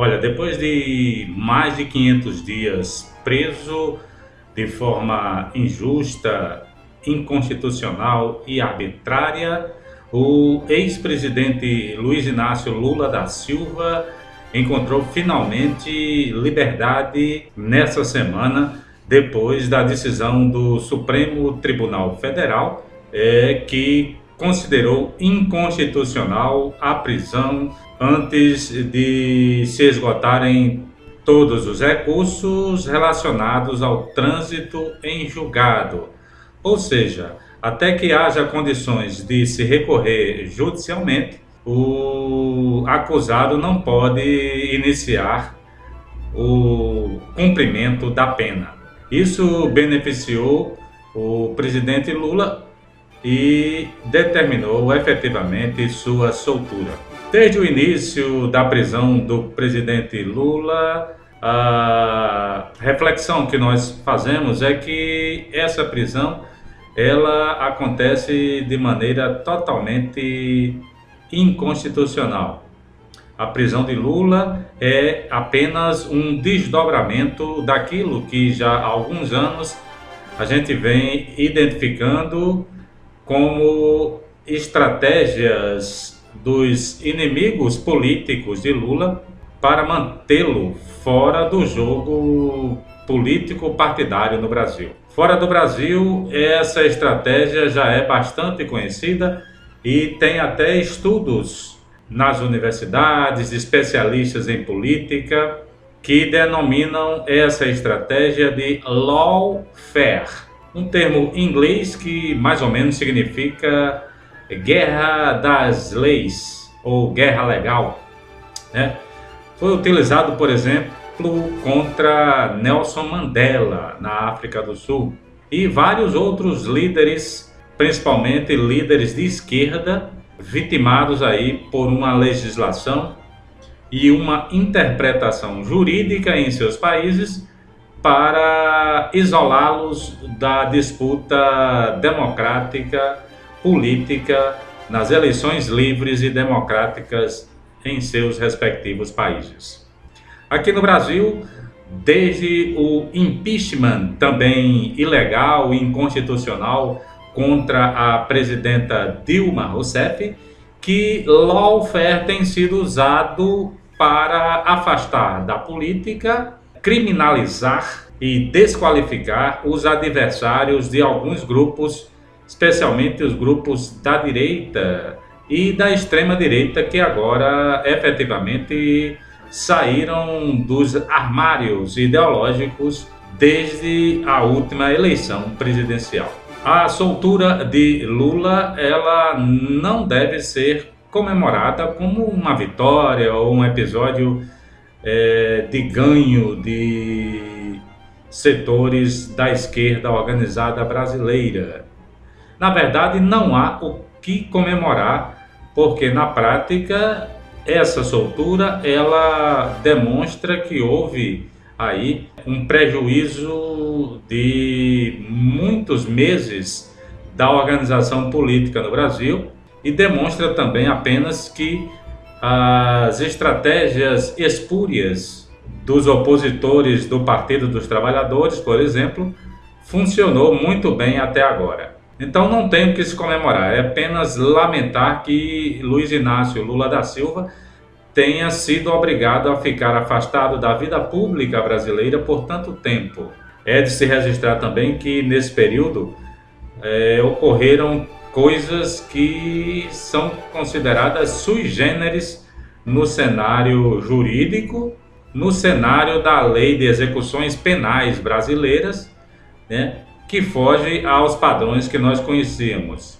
Olha, depois de mais de 500 dias preso de forma injusta, inconstitucional e arbitrária, o ex-presidente Luiz Inácio Lula da Silva encontrou finalmente liberdade nessa semana, depois da decisão do Supremo Tribunal Federal, é, que considerou inconstitucional a prisão antes de se esgotarem todos os recursos relacionados ao trânsito em julgado. Ou seja, até que haja condições de se recorrer judicialmente, o acusado não pode iniciar o cumprimento da pena. Isso beneficiou o presidente Lula e determinou efetivamente sua soltura. Desde o início da prisão do presidente Lula, a reflexão que nós fazemos é que essa prisão ela acontece de maneira totalmente inconstitucional. A prisão de Lula é apenas um desdobramento daquilo que já há alguns anos a gente vem identificando como estratégias dos inimigos políticos de Lula para mantê-lo fora do jogo político partidário no Brasil. Fora do Brasil, essa estratégia já é bastante conhecida e tem até estudos nas universidades, especialistas em política, que denominam essa estratégia de lawfare, um termo em inglês que mais ou menos significa guerra das leis ou guerra legal. Né? Foi utilizado, por exemplo, contra Nelson Mandela na África do Sul e vários outros líderes principalmente líderes de esquerda, vitimados aí por uma legislação e uma interpretação jurídica em seus países para isolá-los da disputa democrática, política, nas eleições livres e democráticas em seus respectivos países. Aqui no Brasil, desde o impeachment também ilegal e inconstitucional contra a presidenta Dilma Rousseff, que lawfare tem sido usado para afastar da política, criminalizar e desqualificar os adversários de alguns grupos, especialmente os grupos da direita e da extrema direita que agora efetivamente saíram dos armários ideológicos desde a última eleição presidencial. A soltura de Lula, ela não deve ser comemorada como uma vitória ou um episódio é, de ganho de setores da esquerda organizada brasileira. Na verdade, não há o que comemorar, porque na prática essa soltura ela demonstra que houve aí um prejuízo de muitos meses da organização política no Brasil e demonstra também apenas que as estratégias espúrias dos opositores do Partido dos Trabalhadores, por exemplo, funcionou muito bem até agora. Então não tem o que se comemorar, é apenas lamentar que Luiz Inácio Lula da Silva tenha sido obrigado a ficar afastado da vida pública brasileira por tanto tempo. É de se registrar também que nesse período é, ocorreram coisas que são consideradas sui generis no cenário jurídico, no cenário da lei de execuções penais brasileiras, né, que foge aos padrões que nós conhecíamos.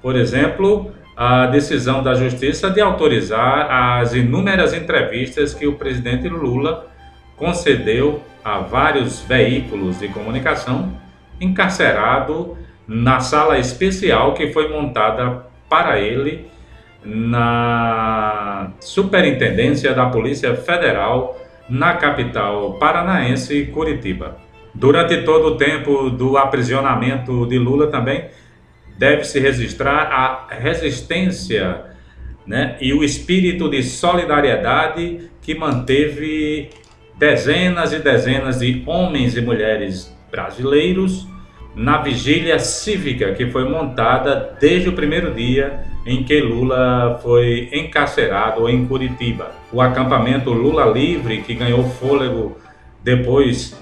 Por exemplo, a decisão da Justiça de autorizar as inúmeras entrevistas que o presidente Lula concedeu a vários veículos de comunicação, encarcerado na sala especial que foi montada para ele na Superintendência da Polícia Federal na capital paranaense, Curitiba. Durante todo o tempo do aprisionamento de Lula também deve-se registrar a resistência né? e o espírito de solidariedade que manteve dezenas e dezenas de homens e mulheres brasileiros na vigília cívica que foi montada desde o primeiro dia em que Lula foi encarcerado em Curitiba. O acampamento Lula Livre, que ganhou fôlego depois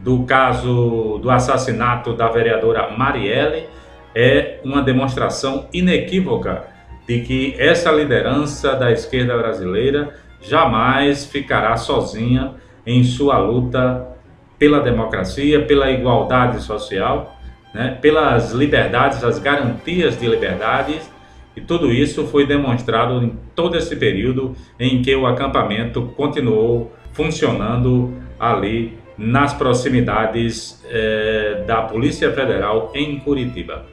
do caso do assassinato da vereadora Marielle, é uma demonstração inequívoca de que essa liderança da esquerda brasileira jamais ficará sozinha em sua luta pela democracia, pela igualdade social, né, pelas liberdades, as garantias de liberdades, e tudo isso foi demonstrado em todo esse período em que o acampamento continuou funcionando ali nas proximidades eh, da Polícia Federal em Curitiba.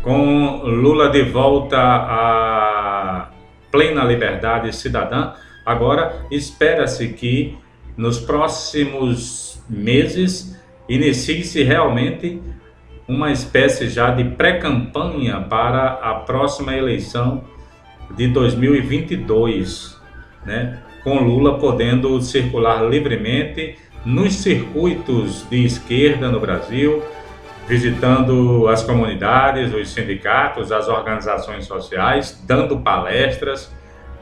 Com Lula de volta à plena liberdade cidadã, agora espera-se que nos próximos meses inicie-se realmente uma espécie já de pré-campanha para a próxima eleição de 2022, né? com Lula podendo circular livremente nos circuitos de esquerda no Brasil, visitando as comunidades, os sindicatos, as organizações sociais, dando palestras,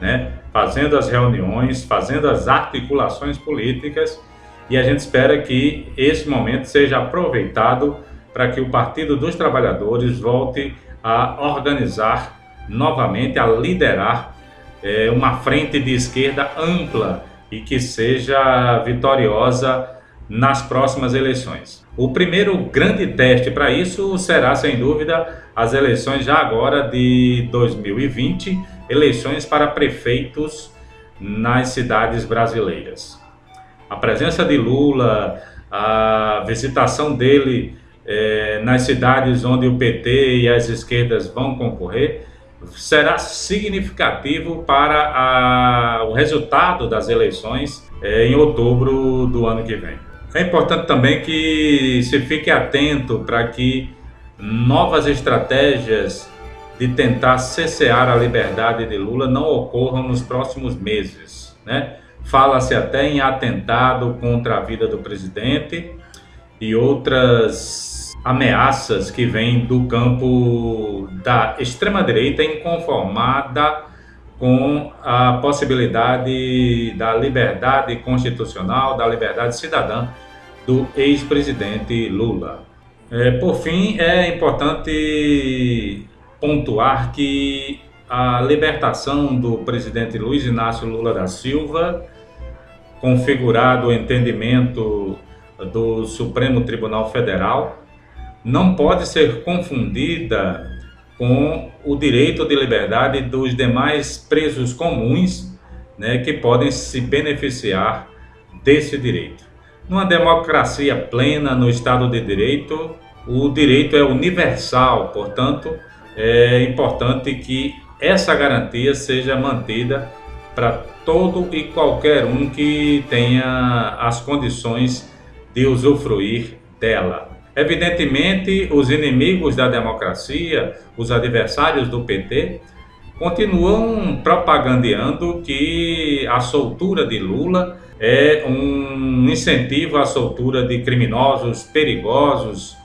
né, fazendo as reuniões, fazendo as articulações políticas, e a gente espera que esse momento seja aproveitado para que o Partido dos Trabalhadores volte a organizar novamente, a liderar é, uma frente de esquerda ampla e que seja vitoriosa nas próximas eleições. O primeiro grande teste para isso será, sem dúvida, as eleições já agora de 2020, eleições para prefeitos nas cidades brasileiras. A presença de Lula, a visitação dele é, nas cidades onde o PT e as esquerdas vão concorrer, será significativo para a, o resultado das eleições é, em outubro do ano que vem. É importante também que se fique atento para que novas estratégias de tentar cessear a liberdade de Lula não ocorram nos próximos meses. Né? Fala-se até em atentado contra a vida do presidente e outras ameaças que vêm do campo da extrema-direita inconformada com a possibilidade da liberdade constitucional, da liberdade cidadã do ex-presidente Lula. É, por fim, é importante pontuar que a libertação do presidente Luiz Inácio Lula da Silva, configurado o entendimento do Supremo Tribunal Federal, não pode ser confundida com o direito de liberdade dos demais presos comuns né, que podem se beneficiar desse direito. Numa democracia plena, no Estado de Direito, o direito é universal, portanto, é importante que essa garantia seja mantida para todo e qualquer um que tenha as condições de usufruir dela. Evidentemente, os inimigos da democracia, os adversários do PT, continuam propagandeando que a soltura de Lula é um incentivo à soltura de criminosos perigosos,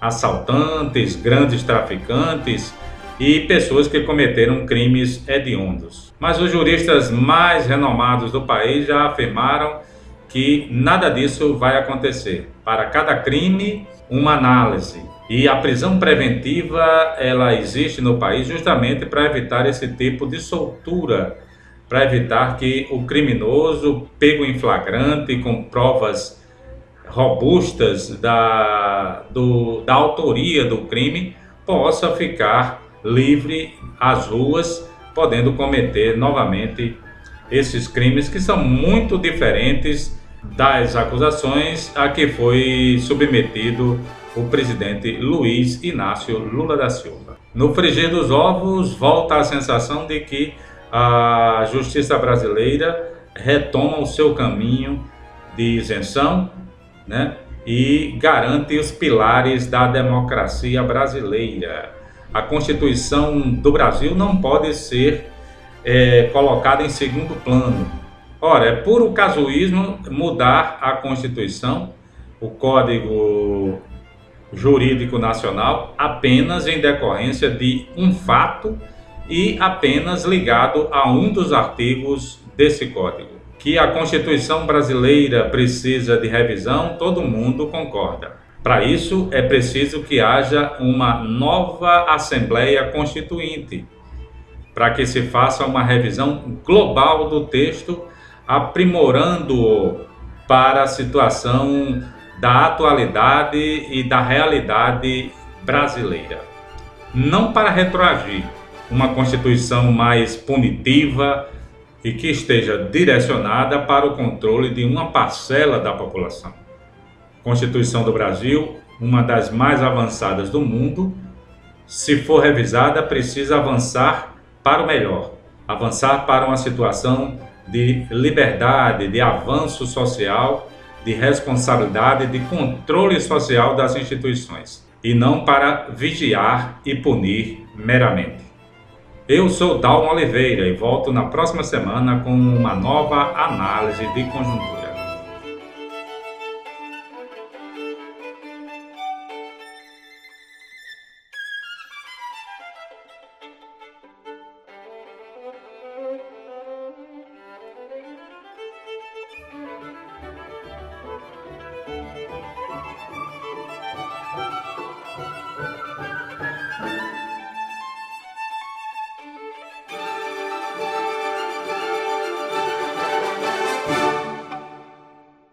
assaltantes, grandes traficantes e pessoas que cometeram crimes hediondos. Mas os juristas mais renomados do país já afirmaram que nada disso vai acontecer. Para cada crime, uma análise. E a prisão preventiva, ela existe no país justamente para evitar esse tipo de soltura, para evitar que o criminoso, pego em flagrante, com provas robustas da, do, da autoria do crime, possa ficar livre às ruas, podendo cometer novamente esses crimes que são muito diferentes das acusações a que foi submetido o presidente Luiz Inácio Lula da Silva. No frigir dos ovos, volta a sensação de que a justiça brasileira retoma o seu caminho de isenção né, e garante os pilares da democracia brasileira. A Constituição do Brasil não pode ser é colocada em segundo plano. Ora, é puro casuísmo mudar a Constituição, o Código Jurídico Nacional, apenas em decorrência de um fato e apenas ligado a um dos artigos desse código. Que a Constituição brasileira precisa de revisão, todo mundo concorda. Para isso, é preciso que haja uma nova Assembleia Constituinte, para que se faça uma revisão global do texto, aprimorando-o para a situação da atualidade e da realidade brasileira. Não para retroagir, uma Constituição mais punitiva e que esteja direcionada para o controle de uma parcela da população. Constituição do Brasil, uma das mais avançadas do mundo, se for revisada, precisa avançar para o melhor, avançar para uma situação de liberdade, de avanço social, de responsabilidade, de controle social das instituições, e não para vigiar e punir meramente. Eu sou Dalmo Oliveira e volto na próxima semana com uma nova análise de conjuntura.